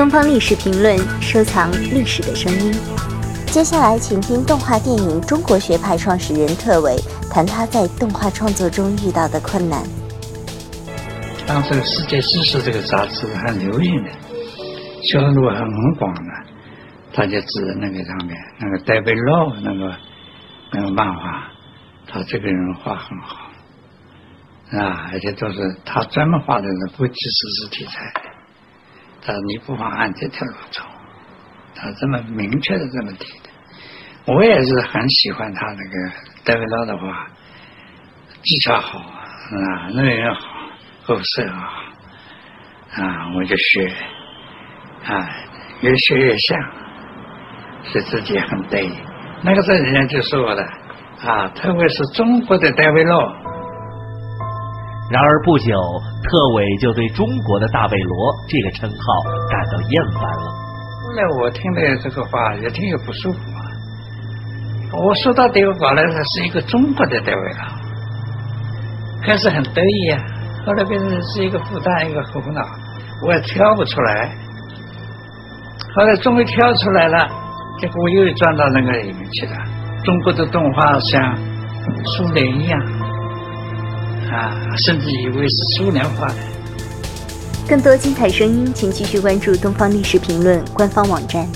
东方历史评论，收藏历史的声音。接下来，请听动画电影中国学派创始人特伟谈他在动画创作中遇到的困难。当这个《世界知识》这个杂志很流行的，销路还很广的，他就指着那个上面那个戴维洛那个那个漫画，他这个人画很好，啊，而且都是他专门画的是国际史实题材他说你不妨按这条路走，他这么明确的这么提的，我也是很喜欢他那个戴维洛的话，技巧好啊，内容好，构色好啊，我就学啊，越学越像，是自己很得意。那个时候人家就说我的啊，特别是中国的戴维洛。然而不久，特委就对中国的大卫罗这个称号感到厌烦了。后来我听了这个话，也挺有不舒服啊。我说到底，我来他是一个中国的德维罗，开始很得意啊，后来变成是一个负担，一个苦恼，我也挑不出来。后来终于挑出来了，结果我又转到那个里面去了。中国的动画像苏联一样。啊，甚至以为是苏联画的。更多精彩声音，请继续关注《东方历史评论》官方网站。